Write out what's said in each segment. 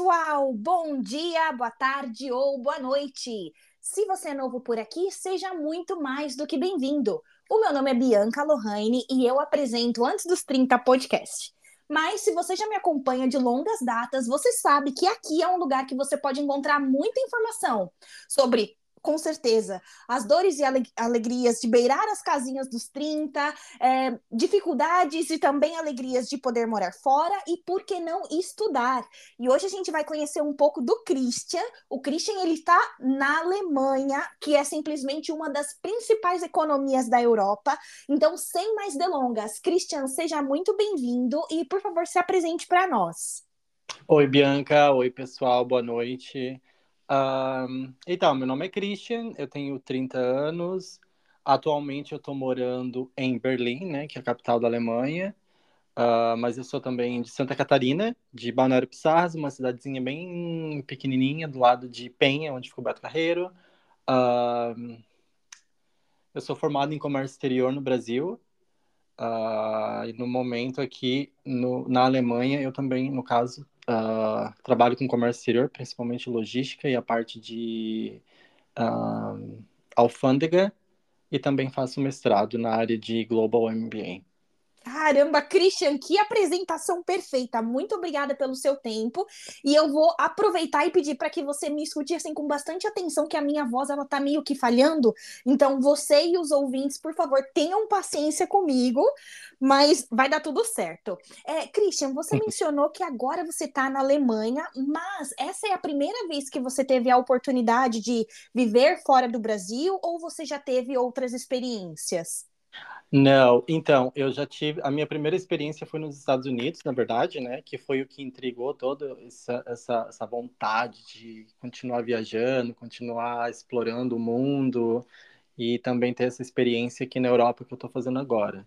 pessoal! Bom dia, boa tarde ou boa noite! Se você é novo por aqui, seja muito mais do que bem-vindo. O meu nome é Bianca Lohane e eu apresento Antes dos 30 podcast. Mas se você já me acompanha de longas datas, você sabe que aqui é um lugar que você pode encontrar muita informação sobre com certeza. As dores e alegrias de beirar as casinhas dos 30, é, dificuldades e também alegrias de poder morar fora e, por que não, estudar. E hoje a gente vai conhecer um pouco do Christian. O Christian, ele está na Alemanha, que é simplesmente uma das principais economias da Europa. Então, sem mais delongas, Christian, seja muito bem-vindo e, por favor, se apresente para nós. Oi, Bianca. Oi, pessoal. Boa noite. Um, então, meu nome é Christian, eu tenho 30 anos. Atualmente eu estou morando em Berlim, né, que é a capital da Alemanha. Uh, mas eu sou também de Santa Catarina, de Balneário Pissarras, uma cidadezinha bem pequenininha, do lado de Penha, onde ficou Beto Carreiro. Uh, eu sou formado em comércio exterior no Brasil. Uh, e no momento aqui no, na Alemanha, eu também, no caso, Uh, trabalho com comércio exterior, principalmente logística e a parte de uh, alfândega, e também faço mestrado na área de Global MBA. Caramba, Christian, que apresentação perfeita. Muito obrigada pelo seu tempo. E eu vou aproveitar e pedir para que você me escute assim com bastante atenção, que a minha voz ela tá meio que falhando. Então, você e os ouvintes, por favor, tenham paciência comigo, mas vai dar tudo certo. É, Christian, você mencionou que agora você está na Alemanha, mas essa é a primeira vez que você teve a oportunidade de viver fora do Brasil ou você já teve outras experiências? Não, então, eu já tive. A minha primeira experiência foi nos Estados Unidos, na verdade, né? Que foi o que intrigou toda essa, essa, essa vontade de continuar viajando, continuar explorando o mundo e também ter essa experiência aqui na Europa que eu estou fazendo agora.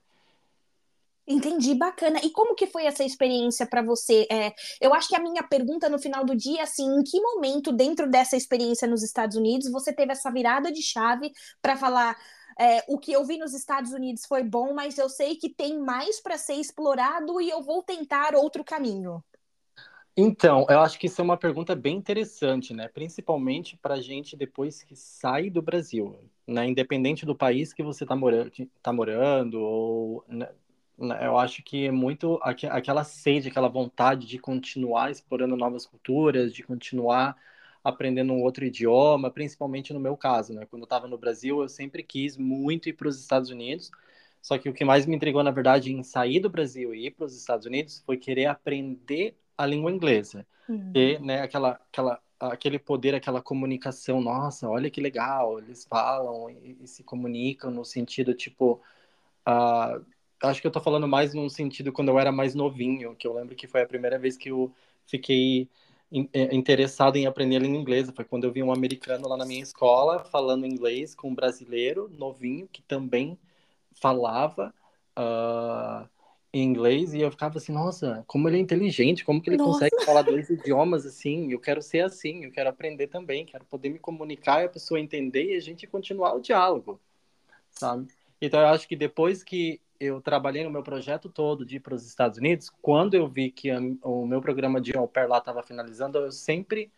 Entendi, bacana. E como que foi essa experiência para você? É, eu acho que a minha pergunta no final do dia, assim, em que momento dentro dessa experiência nos Estados Unidos você teve essa virada de chave para falar é, o que eu vi nos Estados Unidos foi bom, mas eu sei que tem mais para ser explorado e eu vou tentar outro caminho. Então, eu acho que isso é uma pergunta bem interessante, né? Principalmente para a gente depois que sai do Brasil, né? Independente do país que você está morando, tá morando, ou né? né? eu acho que é muito aquela sede, aquela vontade de continuar explorando novas culturas, de continuar aprendendo um outro idioma, principalmente no meu caso, né? Quando eu estava no Brasil, eu sempre quis muito ir para os Estados Unidos. Só que o que mais me intrigou, na verdade, em sair do Brasil e ir para os Estados Unidos foi querer aprender a língua inglesa. Uhum. E, né, aquela, aquela, aquele poder, aquela comunicação, nossa, olha que legal, eles falam e, e se comunicam no sentido, tipo, uh, acho que eu tô falando mais num sentido quando eu era mais novinho, que eu lembro que foi a primeira vez que eu fiquei interessado em aprender a língua inglesa. Foi quando eu vi um americano lá na minha escola falando inglês com um brasileiro novinho que também falava uh, inglês e eu ficava assim, nossa, como ele é inteligente, como que ele nossa. consegue falar dois idiomas assim? Eu quero ser assim, eu quero aprender também, quero poder me comunicar e a pessoa entender e a gente continuar o diálogo, sabe? Então eu acho que depois que eu trabalhei no meu projeto todo de ir para os Estados Unidos, quando eu vi que a, o meu programa de au pair lá estava finalizando, eu sempre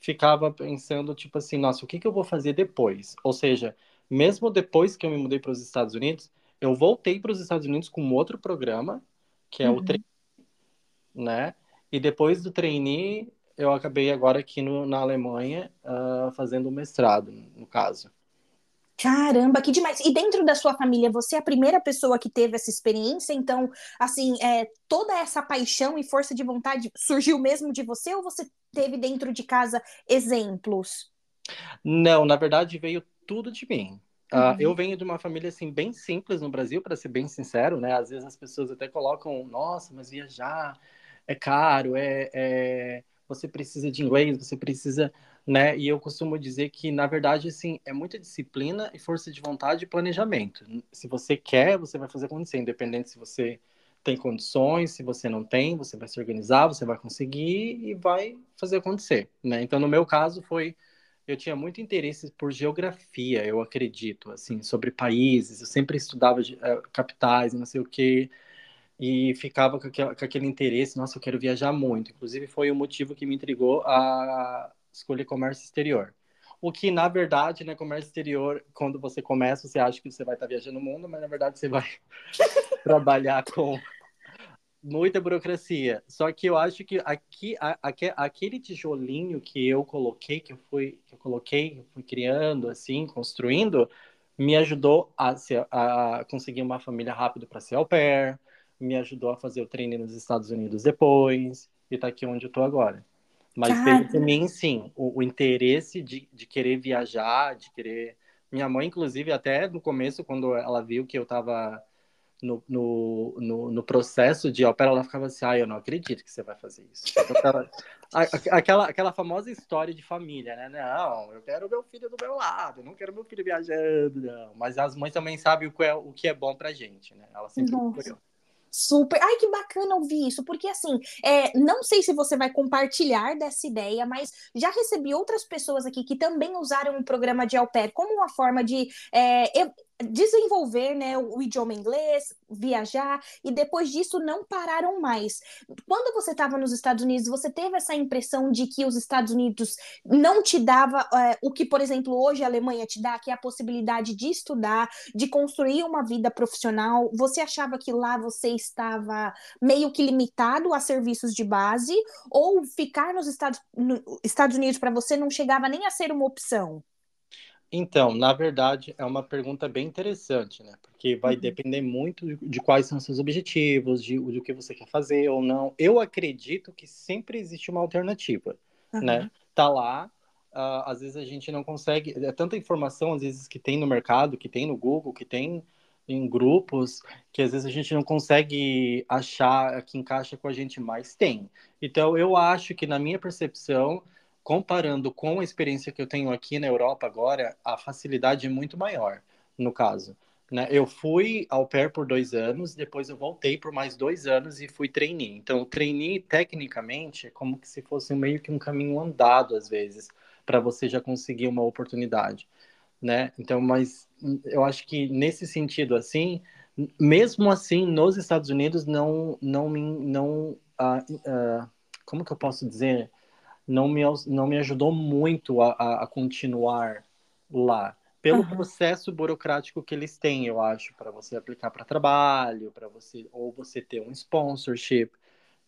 ficava pensando, tipo assim, nossa, o que, que eu vou fazer depois? Ou seja, mesmo depois que eu me mudei para os Estados Unidos, eu voltei para os Estados Unidos com outro programa, que é uhum. o trainee, né? E depois do trainee, eu acabei agora aqui no, na Alemanha uh, fazendo o mestrado, no caso. Caramba, que demais! E dentro da sua família, você é a primeira pessoa que teve essa experiência? Então, assim, é, toda essa paixão e força de vontade surgiu mesmo de você ou você teve dentro de casa exemplos? Não, na verdade veio tudo de mim. Uh, eu venho de uma família assim bem simples no Brasil, para ser bem sincero, né? Às vezes as pessoas até colocam, nossa, mas viajar é caro, é, é... você precisa de inglês, você precisa né? E eu costumo dizer que, na verdade, assim, é muita disciplina e força de vontade e planejamento. Se você quer, você vai fazer acontecer, independente se você tem condições, se você não tem, você vai se organizar, você vai conseguir e vai fazer acontecer, né? Então, no meu caso, foi eu tinha muito interesse por geografia, eu acredito, assim, sobre países. Eu sempre estudava uh, capitais, não sei o quê. e ficava com aquele, com aquele interesse, nossa, eu quero viajar muito. Inclusive, foi o motivo que me intrigou a escolher comércio exterior. O que, na verdade, né, comércio exterior, quando você começa, você acha que você vai estar viajando o mundo, mas na verdade você vai trabalhar com muita burocracia. Só que eu acho que aqui, a, a, aquele tijolinho que eu coloquei, que eu fui, que eu coloquei, eu fui criando, assim, construindo, me ajudou a, ser, a conseguir uma família rápido para ser au pair, me ajudou a fazer o treino nos Estados Unidos depois, e tá aqui onde eu tô agora. Mas Cara... teve também, sim, o, o interesse de, de querer viajar, de querer. Minha mãe, inclusive, até no começo, quando ela viu que eu tava no, no, no, no processo de ópera, ela ficava assim: ah, eu não acredito que você vai fazer isso. aquela, aquela famosa história de família, né? Não, eu quero meu filho do meu lado, eu não quero meu filho viajando, não. Mas as mães também sabem o que é, o que é bom pra gente, né? Ela sempre Nossa. Super. Ai, que bacana ouvir isso, porque assim, é, não sei se você vai compartilhar dessa ideia, mas já recebi outras pessoas aqui que também usaram o programa de au pair como uma forma de é, desenvolver né, o idioma inglês, viajar, e depois disso não pararam mais. Quando você estava nos Estados Unidos, você teve essa impressão de que os Estados Unidos não te dava é, o que, por exemplo, hoje a Alemanha te dá, que é a possibilidade de estudar, de construir uma vida profissional? Você achava que lá você estava meio que limitado a serviços de base, ou ficar nos Estados, no, Estados Unidos para você não chegava nem a ser uma opção? Então, na verdade, é uma pergunta bem interessante, né? Porque vai uhum. depender muito de, de, quais são seus objetivos, de, de o que você quer fazer ou não. Eu acredito que sempre existe uma alternativa, uhum. né? Tá lá, uh, às vezes a gente não consegue... É tanta informação, às vezes, que tem no mercado, que tem no Google, que tem em grupos, que às vezes a gente não consegue achar que encaixa com a gente, mas tem. Então, eu acho que, na minha percepção comparando com a experiência que eu tenho aqui na Europa agora, a facilidade é muito maior, no caso. Né? Eu fui ao pair por dois anos, depois eu voltei por mais dois anos e fui trainee. Então, trainee, tecnicamente, é como se fosse meio que um caminho andado, às vezes, para você já conseguir uma oportunidade. Né? Então, mas eu acho que nesse sentido, assim, mesmo assim, nos Estados Unidos, não, não, não, uh, uh, como que eu posso dizer? Não me, não me ajudou muito a, a continuar lá. Pelo uhum. processo burocrático que eles têm, eu acho, para você aplicar para trabalho, para você ou você ter um sponsorship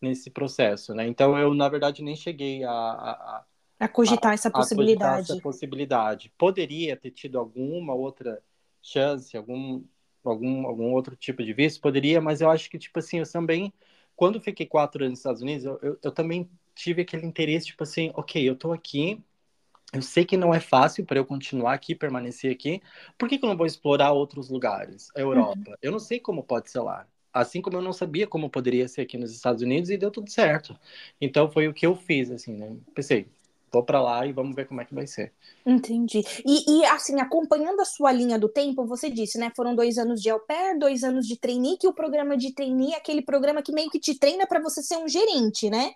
nesse processo, né? Então eu na verdade nem cheguei a, a, a cogitar a, essa possibilidade. Cogitar essa possibilidade. Poderia ter tido alguma outra chance, algum algum algum outro tipo de visto, poderia, mas eu acho que tipo assim eu também quando fiquei quatro anos nos Estados Unidos, eu, eu, eu também tive aquele interesse, tipo assim, ok, eu tô aqui, eu sei que não é fácil para eu continuar aqui, permanecer aqui, por que, que eu não vou explorar outros lugares? A Europa. Uhum. Eu não sei como pode ser lá. Assim como eu não sabia como poderia ser aqui nos Estados Unidos e deu tudo certo. Então foi o que eu fiz, assim, né? Pensei, vou para lá e vamos ver como é que vai ser. Entendi. E, e, assim, acompanhando a sua linha do tempo, você disse, né? Foram dois anos de au pair, dois anos de trainee, que o programa de trainee é aquele programa que meio que te treina para você ser um gerente, né?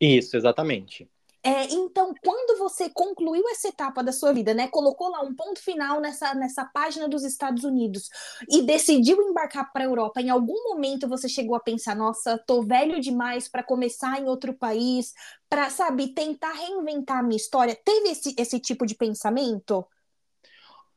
Isso, exatamente. É, então, quando você concluiu essa etapa da sua vida, né, colocou lá um ponto final nessa, nessa página dos Estados Unidos e decidiu embarcar para a Europa, em algum momento você chegou a pensar: nossa, tô velho demais para começar em outro país, para, sabe, tentar reinventar a minha história? Teve esse, esse tipo de pensamento?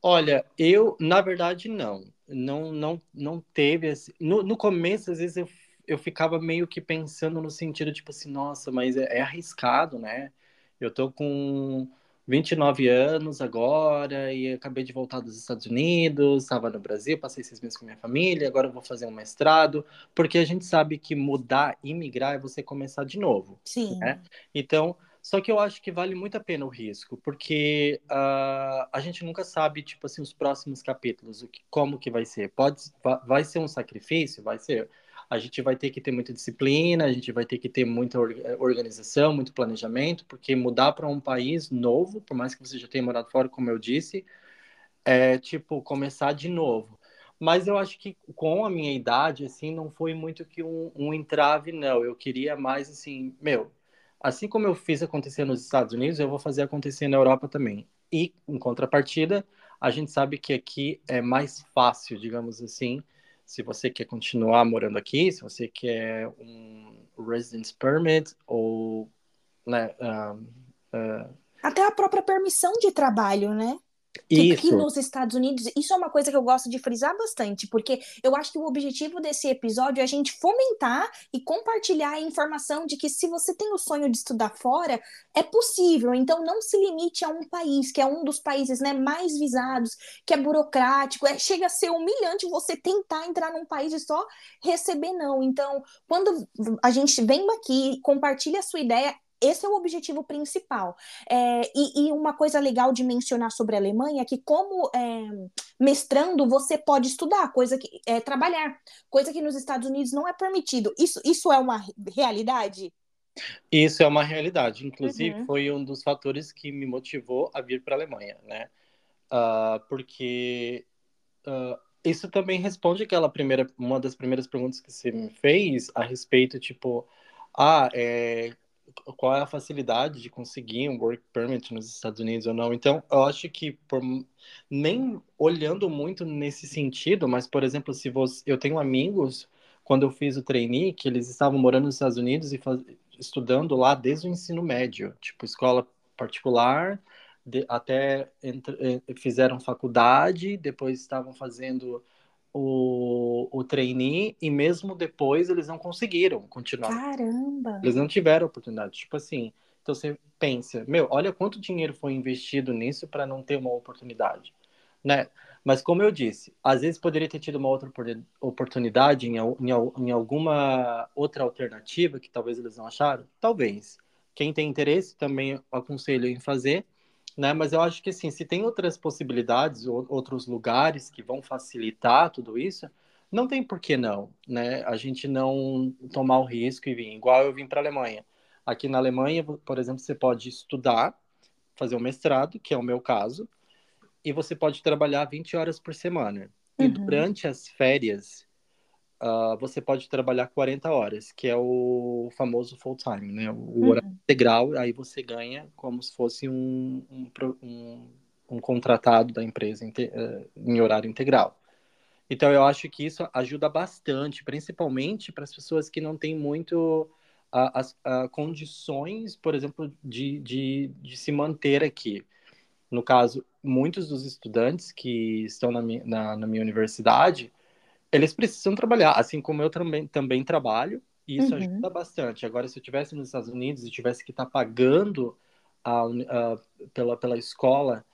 Olha, eu, na verdade, não. Não, não, não teve. Esse... No, no começo, às vezes, eu eu ficava meio que pensando no sentido, tipo assim, nossa, mas é, é arriscado, né? Eu tô com 29 anos agora e acabei de voltar dos Estados Unidos, estava no Brasil, passei seis meses com minha família, agora vou fazer um mestrado, porque a gente sabe que mudar, imigrar é você começar de novo. Sim. Né? Então, só que eu acho que vale muito a pena o risco, porque uh, a gente nunca sabe, tipo assim, os próximos capítulos, o que, como que vai ser. Pode, vai ser um sacrifício, vai ser a gente vai ter que ter muita disciplina, a gente vai ter que ter muita organização, muito planejamento, porque mudar para um país novo, por mais que você já tenha morado fora, como eu disse, é tipo começar de novo. Mas eu acho que com a minha idade, assim, não foi muito que um, um entrave, não. Eu queria mais, assim, meu, assim como eu fiz acontecer nos Estados Unidos, eu vou fazer acontecer na Europa também. E, em contrapartida, a gente sabe que aqui é mais fácil, digamos assim, se você quer continuar morando aqui, se você quer um residence permit ou né, um, uh... até a própria permissão de trabalho, né? Que aqui nos Estados Unidos, isso é uma coisa que eu gosto de frisar bastante, porque eu acho que o objetivo desse episódio é a gente fomentar e compartilhar a informação de que se você tem o sonho de estudar fora, é possível. Então não se limite a um país, que é um dos países né, mais visados, que é burocrático, é, chega a ser humilhante você tentar entrar num país e só receber não. Então, quando a gente vem aqui, compartilha a sua ideia, esse é o objetivo principal. É, e, e, uma coisa legal de mencionar sobre a Alemanha é que, como é, mestrando, você pode estudar, coisa que é, trabalhar, coisa que nos Estados Unidos não é permitido. Isso, isso é uma realidade? Isso é uma realidade. Inclusive, uhum. foi um dos fatores que me motivou a vir para a Alemanha, né? Uh, porque uh, isso também responde aquela primeira, uma das primeiras perguntas que você me fez a respeito, tipo, ah, é, qual é a facilidade de conseguir um work permit nos Estados Unidos ou não. Então, eu acho que por, nem olhando muito nesse sentido, mas por exemplo, se você, eu tenho amigos quando eu fiz o trainee que eles estavam morando nos Estados Unidos e faz, estudando lá desde o ensino médio, tipo escola particular, de, até entre, eh, fizeram faculdade, depois estavam fazendo o, o trainee e mesmo depois eles não conseguiram continuar. Caramba! Eles não tiveram oportunidade. Tipo assim, então você pensa, meu, olha quanto dinheiro foi investido nisso para não ter uma oportunidade, né? Mas como eu disse, às vezes poderia ter tido uma outra oportunidade em, em, em alguma outra alternativa que talvez eles não acharam, talvez. Quem tem interesse também aconselho em fazer, né? Mas eu acho que assim, se tem outras possibilidades, ou, outros lugares que vão facilitar tudo isso, não tem por que não, né? A gente não tomar o risco e vir. Igual eu vim para a Alemanha. Aqui na Alemanha, por exemplo, você pode estudar, fazer um mestrado, que é o meu caso, e você pode trabalhar 20 horas por semana. Uhum. E durante as férias, uh, você pode trabalhar 40 horas, que é o famoso full time, né? O uhum. horário integral, aí você ganha como se fosse um, um, um, um contratado da empresa em, uh, em horário integral. Então, eu acho que isso ajuda bastante, principalmente para as pessoas que não têm muito as condições, por exemplo, de, de, de se manter aqui. No caso, muitos dos estudantes que estão na na, na minha universidade, eles precisam trabalhar, assim como eu também, também trabalho, e isso uhum. ajuda bastante. Agora, se eu estivesse nos Estados Unidos e tivesse que estar tá pagando a, a, pela, pela escola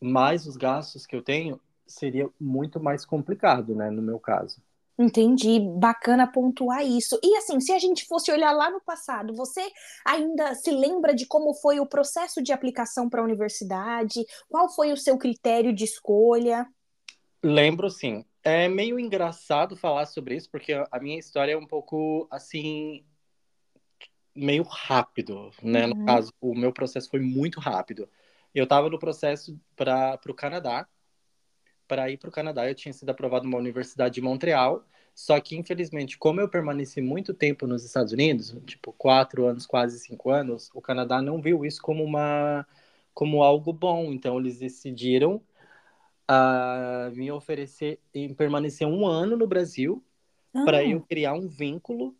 mais os gastos que eu tenho, seria muito mais complicado, né, no meu caso. Entendi, bacana pontuar isso. E assim, se a gente fosse olhar lá no passado, você ainda se lembra de como foi o processo de aplicação para a universidade? Qual foi o seu critério de escolha? Lembro sim. É meio engraçado falar sobre isso, porque a minha história é um pouco assim, meio rápido, né? Uhum. No caso, o meu processo foi muito rápido. Eu estava no processo para o Canadá. Para ir para o Canadá, eu tinha sido aprovado numa universidade de Montreal. Só que, infelizmente, como eu permaneci muito tempo nos Estados Unidos, tipo quatro anos, quase cinco anos, o Canadá não viu isso como uma como algo bom. Então, eles decidiram a me oferecer em permanecer um ano no Brasil ah. para eu criar um vínculo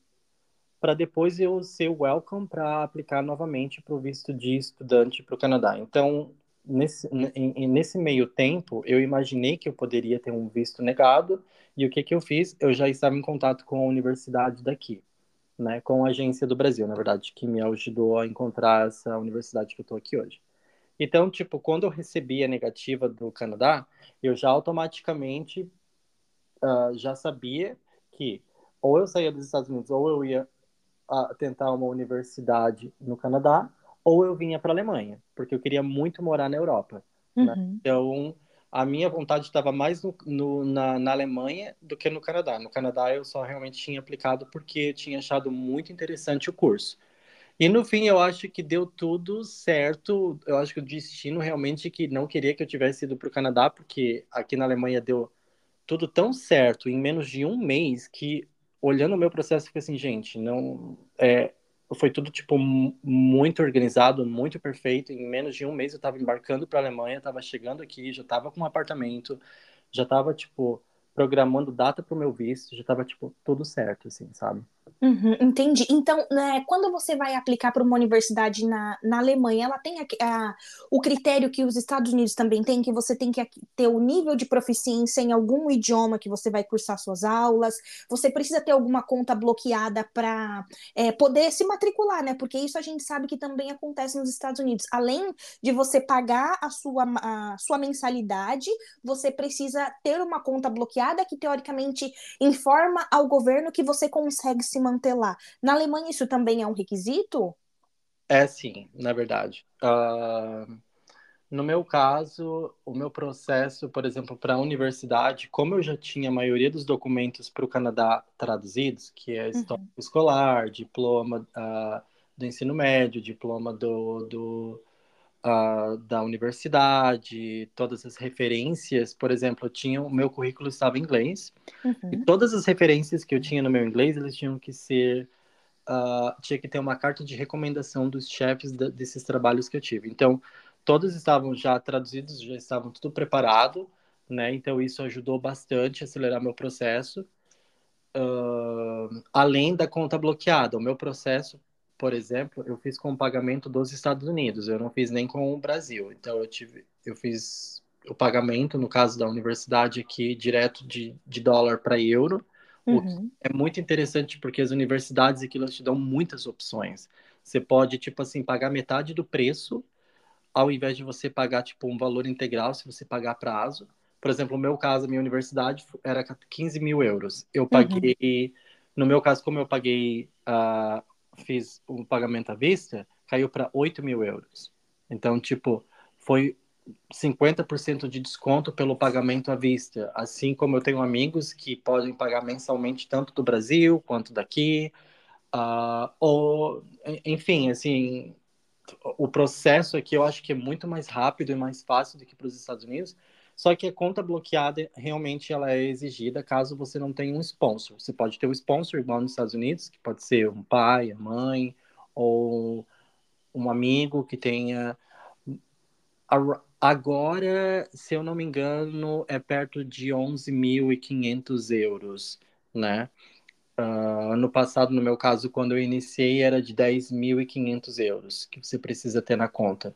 para depois eu ser welcome para aplicar novamente para o visto de estudante para o Canadá. Então, nesse, nesse meio tempo, eu imaginei que eu poderia ter um visto negado, e o que, que eu fiz? Eu já estava em contato com a universidade daqui, né, com a agência do Brasil, na verdade, que me ajudou a encontrar essa universidade que eu estou aqui hoje. Então, tipo, quando eu recebi a negativa do Canadá, eu já automaticamente uh, já sabia que ou eu saía dos Estados Unidos ou eu ia uh, tentar uma universidade no Canadá ou eu vinha para a Alemanha, porque eu queria muito morar na Europa. Né? Uhum. Né? Então, a minha vontade estava mais no, no, na, na, Alemanha do que no Canadá. No Canadá, eu só realmente tinha aplicado porque tinha achado muito interessante o curso. E no fim, eu acho que deu tudo certo. Eu acho que o destino realmente que não queria que eu tivesse ido para o Canadá, porque aqui na Alemanha deu tudo tão certo em menos de um mês que, olhando o meu processo, eu assim, gente, não. É, foi tudo, tipo, muito organizado, muito perfeito. Em menos de um mês eu estava embarcando para a Alemanha, estava chegando aqui, já estava com um apartamento, já estava, tipo, programando data para o meu visto, já estava tipo tudo certo, assim, sabe? Uhum, entendi. Então, né, quando você vai aplicar para uma universidade na, na Alemanha, ela tem a, a, o critério que os Estados Unidos também têm, que você tem que ter o nível de proficiência em algum idioma que você vai cursar suas aulas, você precisa ter alguma conta bloqueada para é, poder se matricular, né? Porque isso a gente sabe que também acontece nos Estados Unidos. Além de você pagar a sua, a sua mensalidade, você precisa ter uma conta bloqueada que, teoricamente, informa ao governo que você consegue se manter lá. Na Alemanha, isso também é um requisito? É sim, na verdade. Uh, no meu caso, o meu processo, por exemplo, para a universidade, como eu já tinha a maioria dos documentos para o Canadá traduzidos, que é história uhum. escolar, diploma uh, do ensino médio, diploma do, do uh, da universidade, todas as referências, por exemplo, eu tinha o meu currículo estava em inglês uhum. e todas as referências que eu tinha no meu inglês eles tinham que ser uh, tinha que ter uma carta de recomendação dos chefes da, desses trabalhos que eu tive. Então todos estavam já traduzidos, já estavam tudo preparado, né? Então isso ajudou bastante a acelerar meu processo. Uh, além da conta bloqueada, o meu processo por exemplo, eu fiz com o pagamento dos Estados Unidos, eu não fiz nem com o Brasil. Então eu tive, eu fiz o pagamento, no caso da universidade aqui, direto de, de dólar para euro. Uhum. é muito interessante porque as universidades aqui elas te dão muitas opções. Você pode, tipo assim, pagar metade do preço, ao invés de você pagar, tipo, um valor integral, se você pagar prazo. Por exemplo, no meu caso, a minha universidade era 15 mil euros. Eu paguei, uhum. no meu caso, como eu paguei uh, fiz o pagamento à vista, caiu para 8 mil euros. Então, tipo, foi 50% de desconto pelo pagamento à vista. Assim como eu tenho amigos que podem pagar mensalmente tanto do Brasil quanto daqui. Uh, ou, enfim, assim, o processo aqui eu acho que é muito mais rápido e mais fácil do que para os Estados Unidos, só que a conta bloqueada realmente ela é exigida caso você não tenha um sponsor. Você pode ter um sponsor igual nos Estados Unidos, que pode ser um pai, a mãe, ou um amigo que tenha. Agora, se eu não me engano, é perto de 11.500 euros, né? Uh, no passado, no meu caso, quando eu iniciei, era de 10.500 euros que você precisa ter na conta.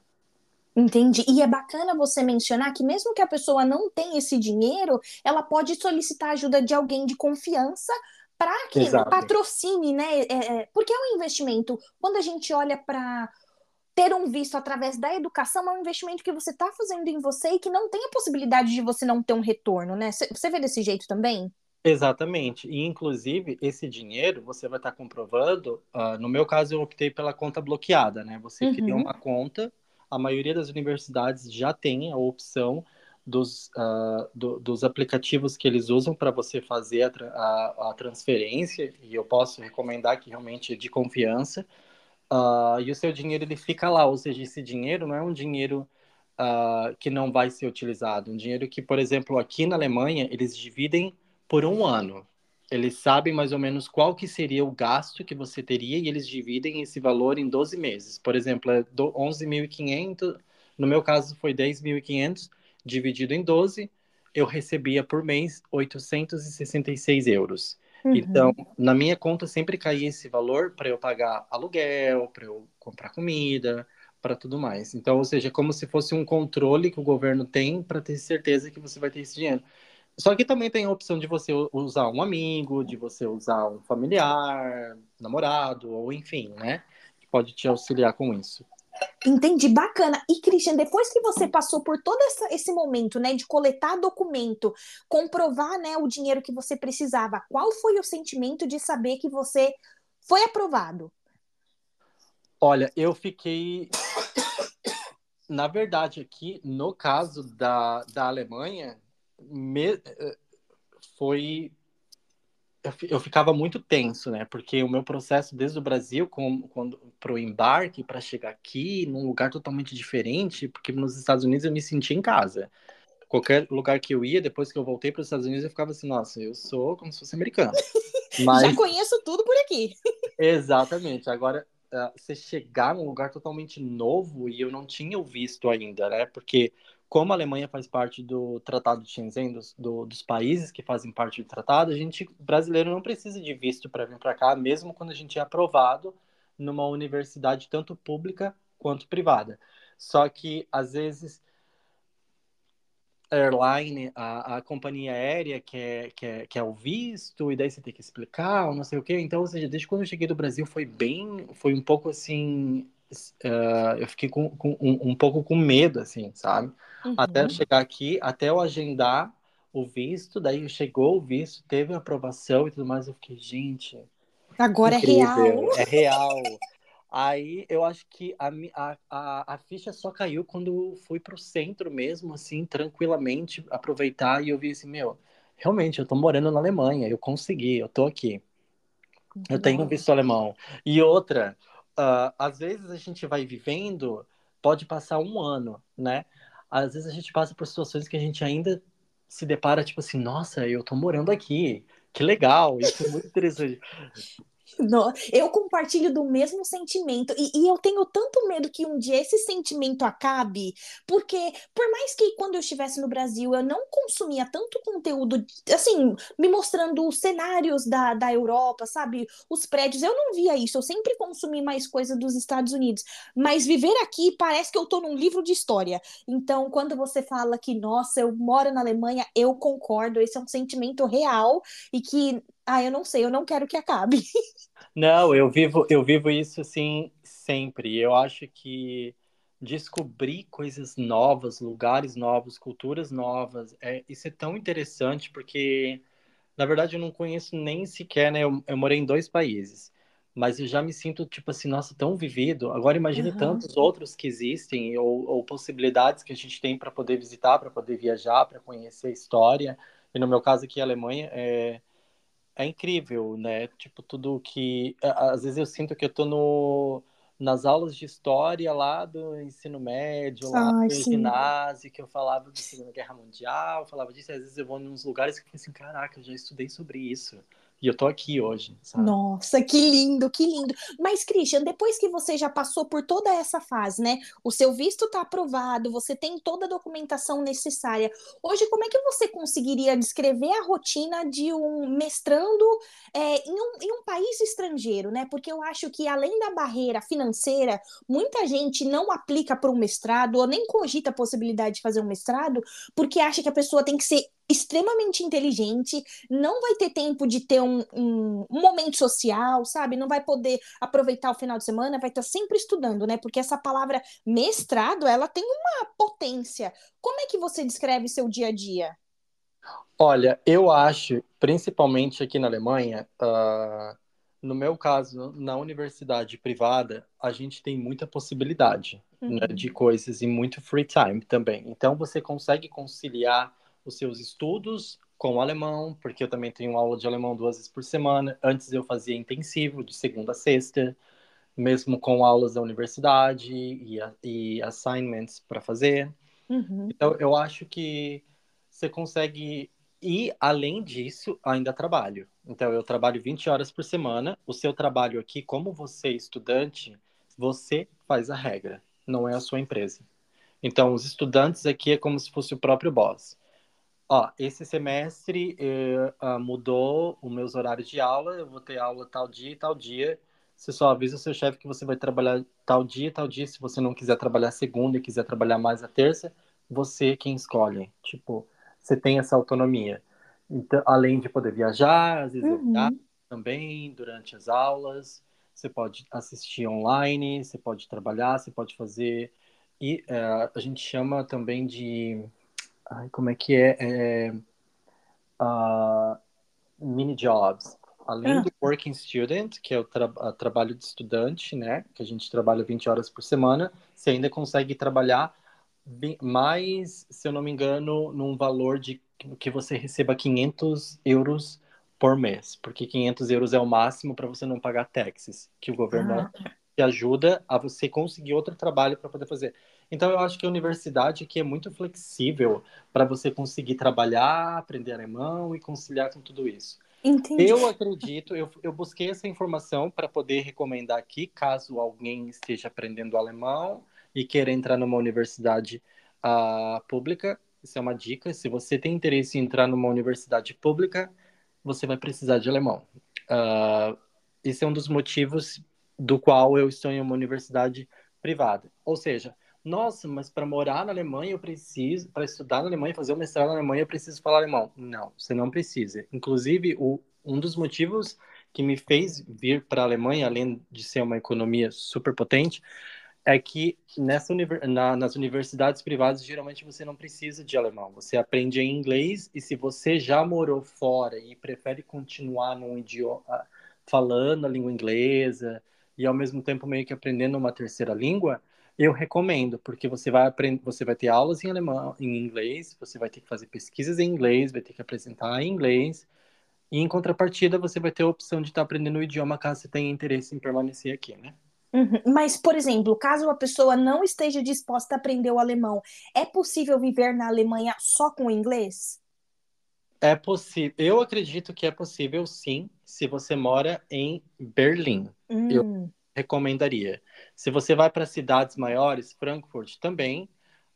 Entendi. E é bacana você mencionar que mesmo que a pessoa não tenha esse dinheiro, ela pode solicitar ajuda de alguém de confiança para que Exato. patrocine, né? É, é, porque é um investimento. Quando a gente olha para ter um visto através da educação, é um investimento que você está fazendo em você e que não tem a possibilidade de você não ter um retorno, né? Você vê desse jeito também? Exatamente. E, inclusive, esse dinheiro você vai estar tá comprovando. Uh, no meu caso, eu optei pela conta bloqueada, né? Você uhum. cria uma conta a maioria das universidades já tem a opção dos, uh, do, dos aplicativos que eles usam para você fazer a, a, a, transferência, e eu posso recomendar que realmente é de confiança, uh, e o seu dinheiro ele fica lá, ou seja, esse dinheiro não é um dinheiro uh, que não vai ser utilizado, um dinheiro que, por exemplo, aqui na Alemanha, eles dividem por um ano eles sabem mais ou menos qual que seria o gasto que você teria e eles dividem esse valor em 12 meses. Por exemplo, é 11.500, no meu caso foi 10.500, dividido em 12, eu recebia por mês 866 euros. Uhum. Então, na minha conta sempre caía esse valor para eu pagar aluguel, para eu comprar comida, para tudo mais. Então, ou seja, é como se fosse um controle que o governo tem para ter certeza que você vai ter esse dinheiro. Só que também tem a opção de você usar um amigo, de você usar um familiar, namorado, ou enfim, né? Que pode te auxiliar com isso. Entendi, bacana. E, Christian, depois que você passou por todo essa, esse momento, né, de coletar documento, comprovar, né, o dinheiro que você precisava, qual foi o sentimento de saber que você foi aprovado? Olha, eu fiquei. Na verdade, aqui, no caso da, da Alemanha, me, foi eu ficava muito tenso, né? Porque o meu processo desde o Brasil, para o embarque, para chegar aqui, num lugar totalmente diferente, porque nos Estados Unidos eu me sentia em casa. Qualquer lugar que eu ia, depois que eu voltei para os Estados Unidos, eu ficava assim, nossa, eu sou como se fosse americano. Mas... Já conheço tudo por aqui. Exatamente. Agora, uh, você chegar num lugar totalmente novo e eu não tinha o visto ainda, né? Porque como a Alemanha faz parte do Tratado de Shenzhen, dos, do, dos países que fazem parte do tratado, a gente, brasileiro, não precisa de visto para vir para cá, mesmo quando a gente é aprovado numa universidade tanto pública quanto privada. Só que, às vezes, airline, a, a companhia aérea quer, quer, quer o visto, e daí você tem que explicar, ou não sei o quê. Então, ou seja, desde quando eu cheguei do Brasil foi bem, foi um pouco assim, uh, eu fiquei com, com um, um, pouco com medo, assim, sabe? Uhum. Até chegar aqui, até eu agendar o visto, daí chegou o visto, teve a aprovação e tudo mais, eu fiquei, gente. Agora é incrível, é real. É real. Aí eu acho que a, a, a, ficha só caiu quando fui pro centro mesmo, assim, tranquilamente, aproveitar e eu vi assim, meu, realmente, eu tô morando na Alemanha, eu consegui, eu tô aqui. Eu tenho visto alemão. E outra, uh, às vezes a gente vai vivendo, pode passar um ano, né? Às vezes a gente passa por situações que a gente ainda se depara, tipo assim, nossa, eu tô morando aqui, que legal, isso é muito interessante. Não, eu compartilho do mesmo sentimento e, e, eu tenho tanto medo que um dia esse sentimento acabe, porque por mais que quando eu estivesse no Brasil eu não consumia tanto conteúdo, assim, me mostrando os cenários da, da Europa, sabe? Os prédios, eu não via isso, eu sempre consumi mais coisa dos Estados Unidos, mas viver aqui parece que eu tô num livro de história. Então, quando você fala que, nossa, eu moro na Alemanha, eu concordo, esse é um sentimento real e que ah, eu não sei, eu não quero que acabe. Não, eu vivo, eu vivo isso assim sempre. Eu acho que descobrir coisas novas, lugares novos, culturas novas, é, isso é tão interessante porque, na verdade, eu não conheço nem sequer, né? Eu, eu morei em dois países, mas eu já me sinto, tipo assim, nossa, tão vivido. Agora imagine uhum. tantos outros que existem ou, ou possibilidades que a gente tem para poder visitar, para poder viajar, para conhecer a história. E no meu caso aqui, a Alemanha, é, é incrível, né? Tipo, tudo que. Às vezes eu sinto que eu tô no, nas aulas de história lá do ensino médio, lá Ai, do sim. ginásio, que eu falava da Segunda Guerra Mundial, falava disso, às vezes eu vou nos lugares que eu assim, caraca, eu já estudei sobre isso. E eu tô aqui hoje, sabe? Nossa, que lindo, que lindo. Mas, Christian, depois que você já passou por toda essa fase, né? O seu visto tá aprovado, você tem toda a documentação necessária. Hoje, como é que você conseguiria descrever a rotina de um mestrando é, em, um, em um país estrangeiro, né? Porque eu acho que, além da barreira financeira, muita gente não aplica para um mestrado ou nem cogita a possibilidade de fazer um mestrado porque acha que a pessoa tem que ser extremamente inteligente, não vai ter tempo de ter um, um, um, momento social, sabe? Não vai poder aproveitar o final de semana, vai estar sempre estudando, né? Porque essa palavra mestrado, ela tem uma potência. Como é que você descreve seu dia a dia? Olha, eu acho, principalmente aqui na Alemanha, uh, no meu caso, na universidade privada, a gente tem muita possibilidade né, uhum. né, de coisas e muito free time também. Então, você consegue conciliar os seus estudos com o alemão, porque eu também tenho aula de alemão duas vezes por semana. Antes eu fazia intensivo, de segunda a sexta, mesmo com aulas da universidade e, e assignments para fazer. Uhum. Então, eu acho que você consegue ir além disso, ainda trabalho. Então, eu trabalho 20 horas por semana. O seu trabalho aqui, como você é estudante, você faz a regra, não é a sua empresa. Então, os estudantes aqui é como se fosse o próprio boss. Ó, esse semestre uh, mudou os meus horários de aula, eu vou ter aula tal dia e tal dia. Você só avisa o seu chefe que você vai trabalhar tal dia e tal dia. Se você não quiser trabalhar segunda e quiser trabalhar mais a terça, você é quem escolhe. Tipo, você tem essa autonomia. Então, além de poder viajar, às vezes uhum. eu também durante as aulas. Você pode assistir online, você pode trabalhar, você pode fazer. E uh, a gente chama também de Ai, como é que é? é uh, mini jobs. Além ah. do working student, que é o tra trabalho de estudante, né? Que a gente trabalha 20 horas por semana, você ainda consegue trabalhar mais, se eu não me engano, num valor de que você receba 500 euros por mês, porque 500 euros é o máximo para você não pagar taxes, que o governo ah. te ajuda a você conseguir outro trabalho para poder fazer. Então, eu acho que a universidade aqui é muito flexível para você conseguir trabalhar, aprender alemão e conciliar com tudo isso. Entendi. Eu acredito, eu, eu busquei essa informação para poder recomendar aqui, caso alguém esteja aprendendo alemão e queira entrar numa universidade uh, pública, isso é uma dica. Se você tem interesse em entrar numa universidade pública, você vai precisar de alemão. Uh, esse é um dos motivos do qual eu estou em uma universidade privada. Ou seja, nossa, mas para morar na Alemanha eu preciso, para estudar na Alemanha, fazer um mestrado na Alemanha, eu preciso falar alemão. Não, você não precisa. Inclusive, o, um dos motivos que me fez vir para a Alemanha, além de ser uma economia super potente, é que nessa na, nas universidades privadas geralmente você não precisa de alemão, você aprende em inglês e se você já morou fora e prefere continuar num idioma falando a língua inglesa e ao mesmo tempo meio que aprendendo uma terceira língua, eu recomendo, porque você vai aprender, você vai ter aulas em alemão, em inglês, você vai ter que fazer pesquisas em inglês, vai ter que apresentar em inglês, e em contrapartida você vai ter a opção de estar aprendendo o idioma caso você tenha interesse em permanecer aqui, né? Uhum. Mas, por exemplo, caso a pessoa não esteja disposta a aprender o alemão, é possível viver na Alemanha só com o inglês? É possível. Eu acredito que é possível, sim, se você mora em Berlim. Hum. Eu recomendaria. Se você vai para cidades maiores, Frankfurt também,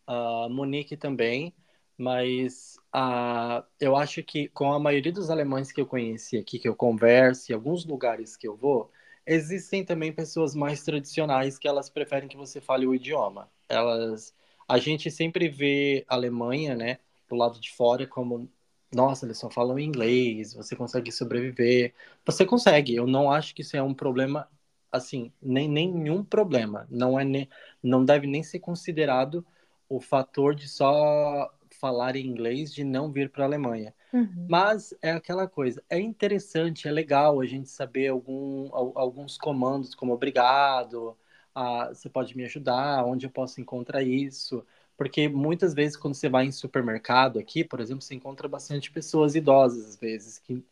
uh, Munique também, mas uh, eu acho que com a maioria dos alemães que eu conheci aqui, que eu converso, e alguns lugares que eu vou, existem também pessoas mais tradicionais que elas preferem que você fale o idioma. Elas, a gente sempre vê a Alemanha, né, do lado de fora como nossa, eles só falam inglês, você consegue sobreviver. Você consegue, eu não acho que isso é um problema, assim, nem nenhum problema. Não é ne, não deve nem ser considerado o fator de só falar inglês de não vir para a Alemanha. Uhum. Mas é aquela coisa, é interessante, é legal a gente saber algum, alguns comandos como obrigado, ah, você pode me ajudar, onde eu posso encontrar isso. Porque muitas vezes, quando você vai em supermercado aqui, por exemplo, você encontra bastante pessoas idosas, às vezes, que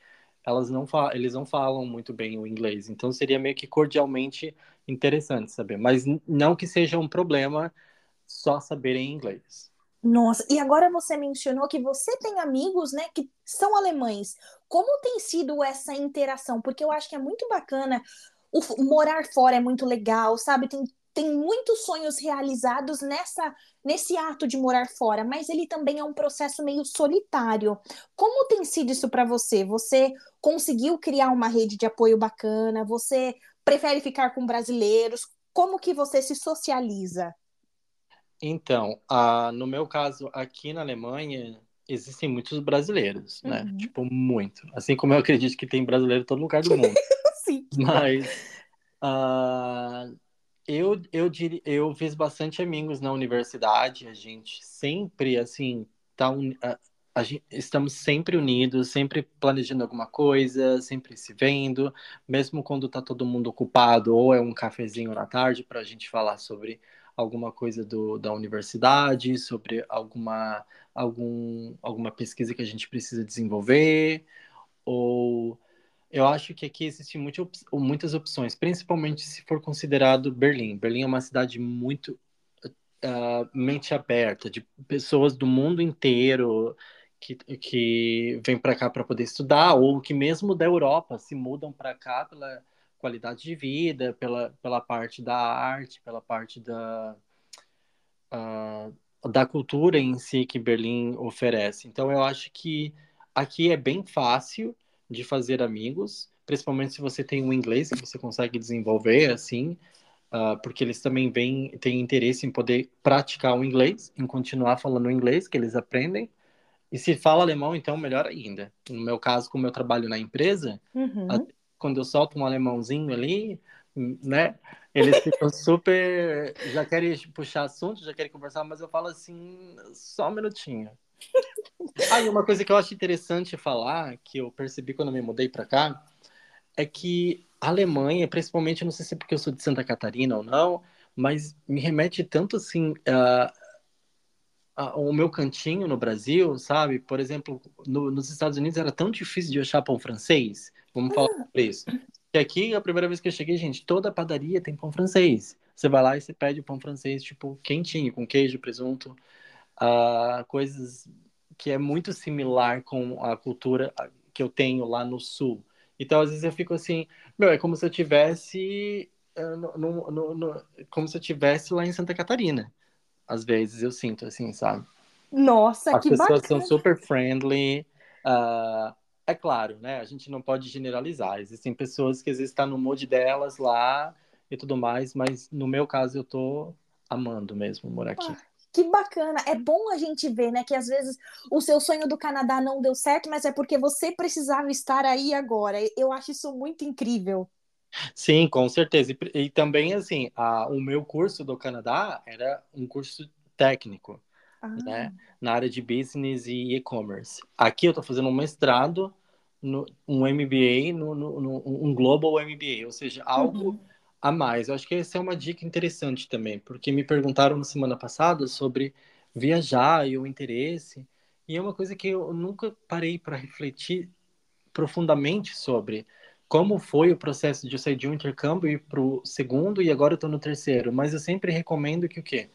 elas não eles não falam muito bem o inglês. Então, seria meio que cordialmente interessante saber. Mas não que seja um problema só saberem inglês. Nossa, e agora você mencionou que você tem amigos, né, que são alemães. Como tem sido essa interação? Porque eu acho que é muito bacana. O morar fora é muito legal, sabe? Tem tem muitos sonhos realizados nessa nesse ato de morar fora, mas ele também é um processo meio solitário. Como tem sido isso para você? Você conseguiu criar uma rede de apoio bacana? Você prefere ficar com brasileiros? Como que você se socializa? Então, uh, no meu caso, aqui na Alemanha, existem muitos brasileiros, né? Uhum. Tipo, muito. Assim como eu acredito que tem brasileiro em todo lugar do mundo. Sim. Mas uh, eu, eu, dir, eu fiz bastante amigos na universidade, a gente sempre, assim, tá un, a, a gente, estamos sempre unidos, sempre planejando alguma coisa, sempre se vendo, mesmo quando tá todo mundo ocupado, ou é um cafezinho na tarde para a gente falar sobre alguma coisa do, da universidade, sobre alguma, algum, alguma pesquisa que a gente precisa desenvolver, ou eu acho que aqui existem muitas opções, principalmente se for considerado Berlim. Berlim é uma cidade muito uh, mente aberta, de pessoas do mundo inteiro que, que vêm para cá para poder estudar, ou que mesmo da Europa se mudam para cá pela qualidade de vida, pela, pela parte da arte, pela parte da, uh, da cultura em si que Berlim oferece. Então, eu acho que aqui é bem fácil de fazer amigos, principalmente se você tem um inglês que você consegue desenvolver assim, uh, porque eles também vêm, têm interesse em poder praticar o inglês, em continuar falando inglês que eles aprendem. E se fala alemão, então melhor ainda. No meu caso, como eu trabalho na empresa, uhum. quando eu solto um alemãozinho ali, né? Eles ficam super. Já querem puxar assunto, já querem conversar, mas eu falo assim, só um minutinho. Ah, e uma coisa que eu acho interessante falar, que eu percebi quando eu me mudei para cá, é que a Alemanha, principalmente, não sei se é porque eu sou de Santa Catarina ou não, mas me remete tanto assim uh, ao meu cantinho no Brasil, sabe? Por exemplo, no, nos Estados Unidos era tão difícil de achar pão francês, vamos falar ah. sobre isso. E aqui, a primeira vez que eu cheguei, gente, toda padaria tem pão francês. Você vai lá e você pede o pão francês, tipo, quentinho, com queijo, presunto, uh, coisas que é muito similar com a cultura que eu tenho lá no sul. Então, às vezes eu fico assim, meu, é como se eu tivesse, uh, no, no, no, como se eu tivesse lá em Santa Catarina. às vezes eu sinto assim, sabe? Nossa, As que pessoas bacana. são super friendly. Uh, é claro, né? A gente não pode generalizar. Existem pessoas que às vezes estão tá no mood delas lá e tudo mais, mas no meu caso eu tô amando mesmo morar aqui. Ah, que bacana. É bom a gente ver, né, que às vezes o seu sonho do Canadá não deu certo, mas é porque você precisava estar aí agora. Eu acho isso muito incrível. Sim, com certeza. E, e também, assim, a, o meu curso do Canadá era um curso técnico, ah. né? Na área de business e e-commerce. Aqui eu estou fazendo um mestrado, no, um MBA, no, no, no, um Global MBA, ou seja, algo uhum. A mais. Eu acho que essa é uma dica interessante também, porque me perguntaram na semana passada sobre viajar e o interesse, e é uma coisa que eu nunca parei para refletir profundamente sobre como foi o processo de eu sair de um intercâmbio e para o segundo e agora eu estou no terceiro. Mas eu sempre recomendo que o quê?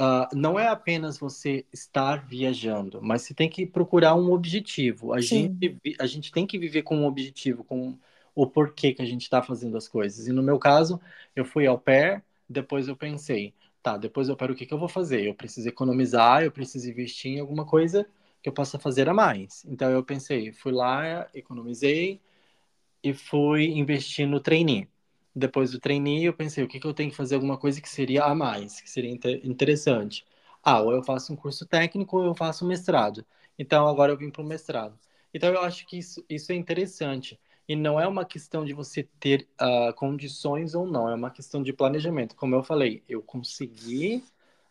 Uh, não é apenas você estar viajando, mas você tem que procurar um objetivo. A, gente, a gente tem que viver com um objetivo, com o porquê que a gente está fazendo as coisas. E no meu caso, eu fui ao pé, depois eu pensei, tá, depois eu paro, o que, que eu vou fazer? Eu preciso economizar, eu preciso investir em alguma coisa que eu possa fazer a mais. Então eu pensei, fui lá, economizei, e fui investir no trainee. Depois do trainee, eu pensei, o que, que eu tenho que fazer alguma coisa que seria a mais, que seria interessante. Ah, ou eu faço um curso técnico ou eu faço um mestrado. Então, agora eu vim para o mestrado. Então, eu acho que isso, isso é interessante. E não é uma questão de você ter uh, condições ou não, é uma questão de planejamento. Como eu falei, eu consegui,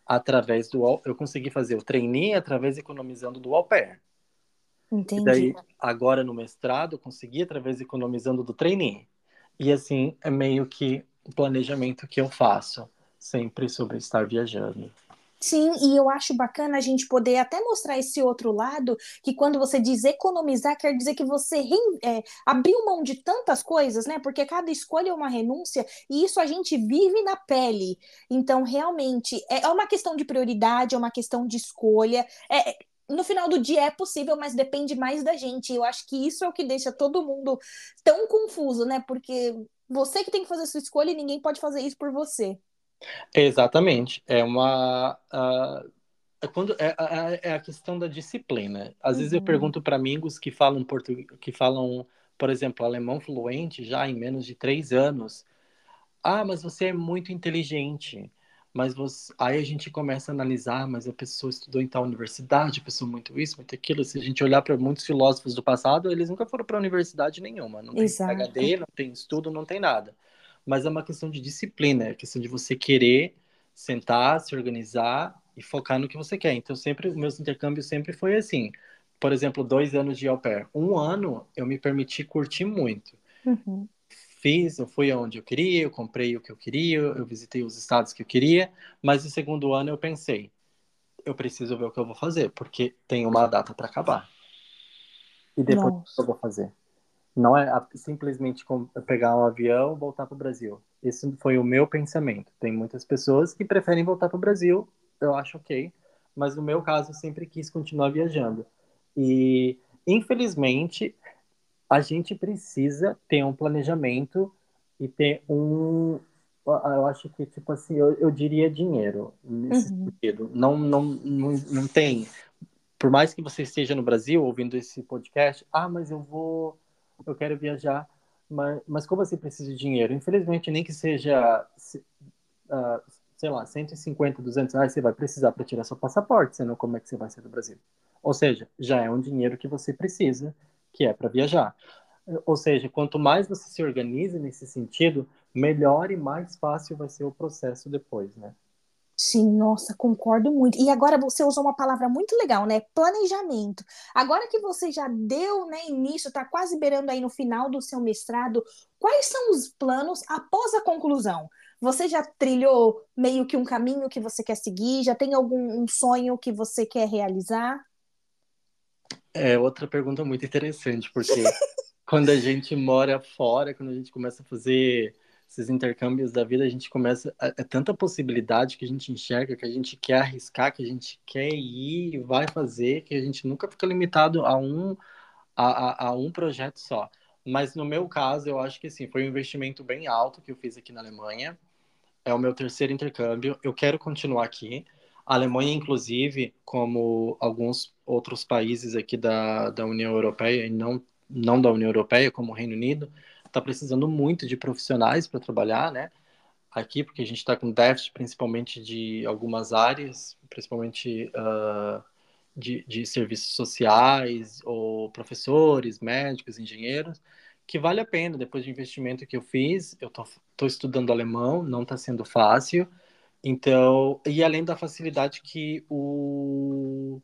através do... Eu consegui fazer o trainee através economizando do au pair. Entendi. E daí, agora no mestrado, eu consegui através economizando do trainee. E assim, é meio que o planejamento que eu faço, sempre sobre estar viajando. Sim, e eu acho bacana a gente poder até mostrar esse outro lado, que quando você diz economizar, quer dizer que você é, abriu mão de tantas coisas, né? Porque cada escolha é uma renúncia, e isso a gente vive na pele. Então, realmente, é, é uma questão de prioridade, é uma questão de escolha. É, no final do dia é possível, mas depende mais da gente. Eu acho que isso é o que deixa todo mundo tão confuso, né? Porque você que tem que fazer sua escolha e ninguém pode fazer isso por você. Exatamente. É uma. Uh, é, quando, é, é, a questão da disciplina. Às uhum. vezes eu uhum. pergunto para amigos que falam português, que falam, por exemplo, alemão fluente já em menos de três anos. Ah, mas você é muito inteligente mas você... aí a gente começa a analisar, mas a pessoa estudou em tal universidade, a pessoa muito isso, muito aquilo. Se a gente olhar para muitos filósofos do passado, eles nunca foram para universidade nenhuma, não tem Exato. PhD, não tem estudo, não tem nada. Mas é uma questão de disciplina, é questão de você querer sentar, se organizar e focar no que você quer. Então, sempre, meus intercâmbios sempre foi assim. Por exemplo, dois anos de au pair. Um ano eu me permiti curtir muito. Uhum fiz, eu fui aonde eu queria, eu comprei o que eu queria, eu visitei os estados que eu queria, mas no segundo ano eu pensei, eu preciso ver o que eu vou fazer, porque tem uma data para acabar. E depois o que eu vou fazer? Não é simplesmente pegar um avião e voltar para o Brasil. Esse foi o meu pensamento. Tem muitas pessoas que preferem voltar para o Brasil, eu acho ok, mas no meu caso eu sempre quis continuar viajando. E infelizmente a gente precisa ter um planejamento e ter um. Eu acho que, tipo assim, eu, eu diria dinheiro nesse uhum. sentido. Não, não, não, não tem. Por mais que você esteja no Brasil ouvindo esse podcast, ah, mas eu vou. Eu quero viajar. Mas, mas como você precisa de dinheiro? Infelizmente, nem que seja. Uh, sei lá, 150, 200 reais você vai precisar para tirar seu passaporte, senão como é que você vai sair do Brasil? Ou seja, já é um dinheiro que você precisa que é para viajar. Ou seja, quanto mais você se organiza nesse sentido, melhor e mais fácil vai ser o processo depois, né? Sim, nossa, concordo muito. E agora você usou uma palavra muito legal, né? Planejamento. Agora que você já deu, né, início, está quase beirando aí no final do seu mestrado, quais são os planos após a conclusão? Você já trilhou meio que um caminho que você quer seguir? Já tem algum um sonho que você quer realizar? É outra pergunta muito interessante, porque quando a gente mora fora, quando a gente começa a fazer esses intercâmbios da vida, a gente começa. É, é tanta possibilidade que a gente enxerga, que a gente quer arriscar, que a gente quer ir, vai fazer, que a gente nunca fica limitado a um, a, a, a um projeto só. Mas no meu caso, eu acho que sim, foi um investimento bem alto que eu fiz aqui na Alemanha. É o meu terceiro intercâmbio. Eu quero continuar aqui. A Alemanha, inclusive, como alguns outros países aqui da, da União Europeia, e não, não da União Europeia, como o Reino Unido, está precisando muito de profissionais para trabalhar, né? Aqui, porque a gente está com déficit principalmente de algumas áreas, principalmente uh, de, de serviços sociais, ou professores, médicos, engenheiros, que vale a pena, depois do investimento que eu fiz, eu estou estudando alemão, não está sendo fácil, então, e além da facilidade que o,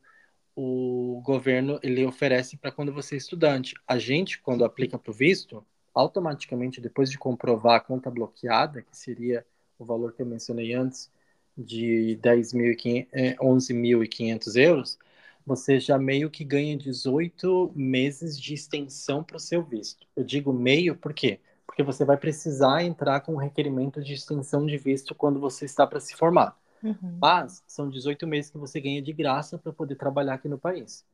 o governo ele oferece para quando você é estudante. A gente, quando aplica para o visto, automaticamente, depois de comprovar a conta bloqueada, que seria o valor que eu mencionei antes, de 11.500 euros, você já meio que ganha 18 meses de extensão para o seu visto. Eu digo meio por quê? Porque você vai precisar entrar com um requerimento de extensão de visto quando você está para se formar. Uhum. Mas são 18 meses que você ganha de graça para poder trabalhar aqui no país.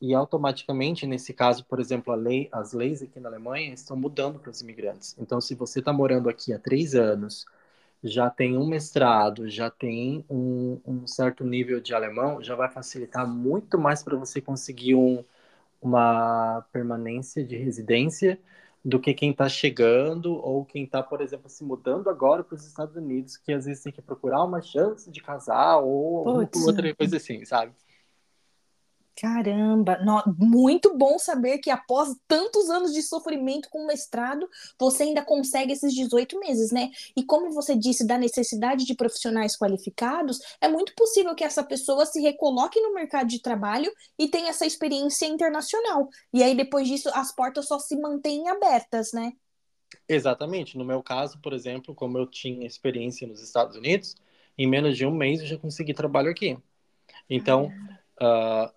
E automaticamente, nesse caso, por exemplo, lei, as leis aqui na Alemanha estão mudando para os imigrantes. Então, se você está morando aqui há três anos, já tem um mestrado, já tem um, um certo nível de alemão, já vai facilitar muito mais para você conseguir um, uma permanência de residência do que quem está chegando ou quem está, por exemplo, se mudando agora para os Estados Unidos, que às vezes tem que procurar uma chance de casar ou outra coisa assim, sabe? Caramba, no, muito bom saber que após tantos anos de sofrimento com o mestrado, você ainda consegue esses 18 meses, né? E como você disse da necessidade de profissionais qualificados, é muito possível que essa pessoa se recoloque no mercado de trabalho e tenha essa experiência internacional. E aí depois disso as portas só se mantêm abertas, né? Exatamente. No meu caso, por exemplo, como eu tinha experiência nos Estados Unidos, em menos de um mês eu já consegui trabalho aqui. Então, ah Uh, ah,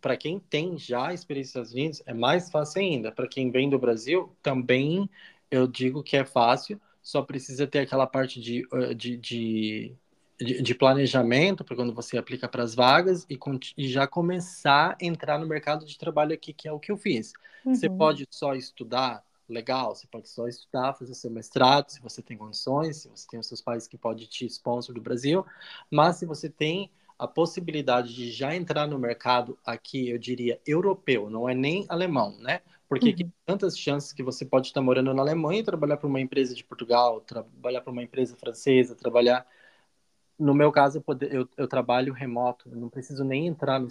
para quem tem já experiência nos Estados Unidos, é mais fácil ainda. Para quem vem do Brasil, também eu digo que é fácil, só precisa ter aquela parte de, de, de, de planejamento para quando você aplica para as vagas e, e, já começar a entrar no mercado de trabalho aqui, que é o que eu fiz. Uhum. Você pode só estudar, legal, você pode só estudar, fazer seu mestrado, se você tem condições, se você tem os seus pais que podem te sponsor do Brasil, mas se você tem a possibilidade de já entrar no mercado aqui, eu diria, europeu, não é nem alemão, né? Porque uhum. tantas chances que você pode estar morando na Alemanha e trabalhar para uma empresa de Portugal, trabalhar para uma empresa francesa, trabalhar. No meu caso, eu, poder, eu, eu trabalho remoto, eu não preciso nem entrar, no,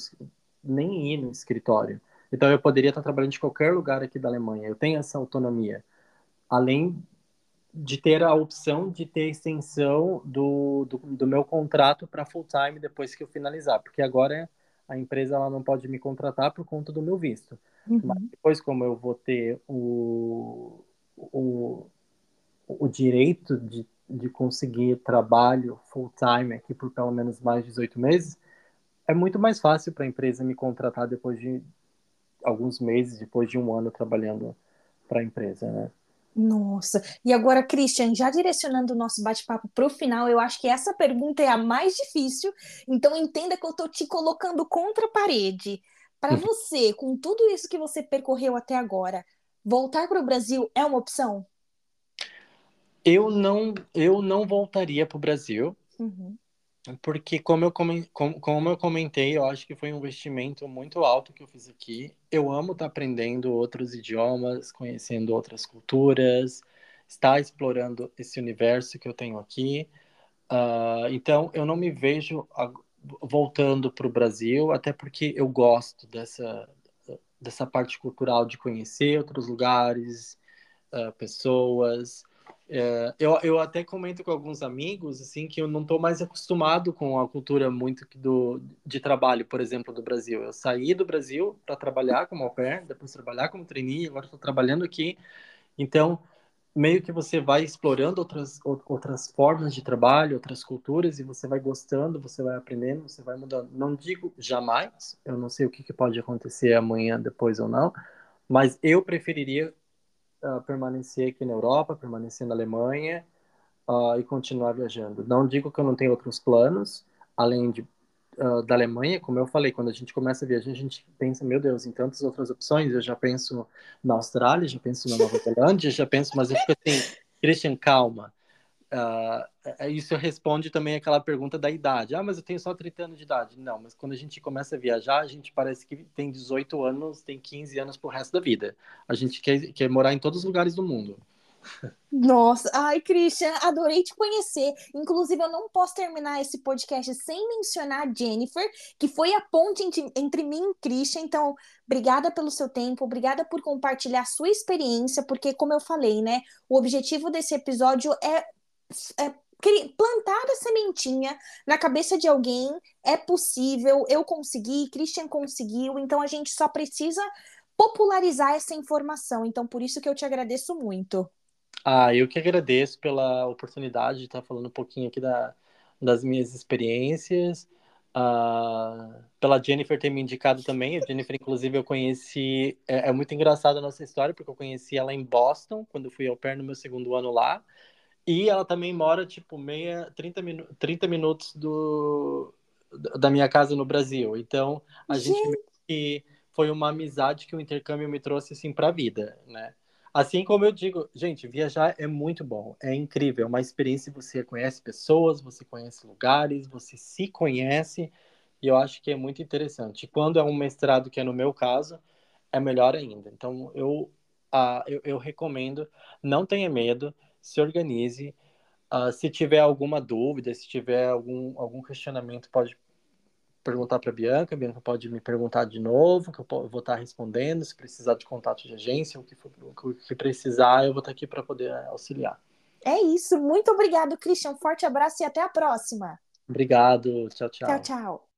nem ir no escritório. Então, eu poderia estar trabalhando de qualquer lugar aqui da Alemanha. Eu tenho essa autonomia. Além de ter a opção de ter extensão do, do, do meu contrato para full time depois que eu finalizar, porque agora a empresa ela não pode me contratar por conta do meu visto. Uhum. Mas depois, como eu vou ter o, o, o direito de, de conseguir trabalho full time aqui por pelo menos mais de 18 meses, é muito mais fácil para a empresa me contratar depois de alguns meses, depois de um ano trabalhando para a empresa, né? Nossa, e agora, Christian, já direcionando o nosso bate-papo para o final, eu acho que essa pergunta é a mais difícil, então entenda que eu estou te colocando contra a parede. Para uhum. você, com tudo isso que você percorreu até agora, voltar para o Brasil é uma opção? Eu não, eu não voltaria para o Brasil. Uhum. Porque, como eu, como, eu comentei, eu acho que foi um investimento muito alto que eu fiz aqui. Eu amo estar aprendendo outros idiomas, conhecendo outras culturas, estar explorando esse universo que eu tenho aqui. Uh, então, eu não me vejo voltando para o Brasil, até porque eu gosto dessa, dessa parte cultural de conhecer outros lugares, uh, pessoas. É, eu, eu até comento com alguns amigos assim que eu não estou mais acostumado com a cultura muito do, de trabalho, por exemplo, do Brasil. Eu saí do Brasil para trabalhar como au pair, depois trabalhar como trainee, agora estou trabalhando aqui. Então, meio que você vai explorando outras, outras formas de trabalho, outras culturas, e você vai gostando, você vai aprendendo, você vai mudando. Não digo jamais, eu não sei o que, que pode acontecer amanhã, depois ou não, mas eu preferiria uh, permanecer aqui na Europa, permanecer na Alemanha uh, e continuar viajando. Não digo que eu não tenho outros planos, além de, uh, da Alemanha, como eu falei, quando a gente começa a viajar, a gente pensa, meu Deus, em tantas outras opções. Eu já penso na Austrália, já penso na Nova Zelândia, já penso, mas eu fico assim, Christian, calma. Uh, isso responde também aquela pergunta da idade. Ah, mas eu tenho só 30 anos de idade. Não, mas quando a gente começa a viajar, a gente parece que tem 18 anos, tem 15 anos pro resto da vida. A gente quer, quer morar em todos os lugares do mundo. Nossa, ai, Christian, adorei te conhecer. Inclusive, eu não posso terminar esse podcast sem mencionar a Jennifer, que foi a ponte entre, mim e Christian. Então, obrigada pelo seu tempo, obrigada por compartilhar sua experiência, porque, como eu falei, né, o objetivo desse episódio é, é plantar a sementinha na cabeça de alguém. É possível, eu consegui, Christian conseguiu, então a gente só precisa popularizar essa informação. Então, por isso que eu te agradeço muito. Ah, eu que agradeço pela oportunidade de estar falando um pouquinho aqui da, das minhas experiências. Uh, pela Jennifer ter me indicado também. A Jennifer, inclusive, eu conheci. É, é, muito engraçada a nossa história, porque eu conheci ela em Boston, quando fui ao pair no meu segundo ano lá. E ela também mora, tipo, meia, 30, minu 30 minutos do, da minha casa no Brasil. Então, a gente, gente foi uma amizade que o intercâmbio me trouxe, assim, pra vida, né? Assim como eu digo, gente, viajar é muito bom, é incrível, é uma experiência, você conhece pessoas, você conhece lugares, você se conhece, e eu acho que é muito interessante. Quando é um mestrado, que é no meu caso, é melhor ainda. Então, eu, uh, eu, eu, recomendo, não tenha medo, se organize. Uh, se tiver alguma dúvida, se tiver algum, algum questionamento, pode perguntar para a Bianca, a Bianca pode me perguntar de novo, que eu vou estar respondendo, se precisar de contato de agência, o que, for, o que precisar, eu vou estar aqui para poder auxiliar. É isso, muito obrigado, Christian, forte abraço e até a próxima. Obrigado, tchau, tchau. Tchau, tchau.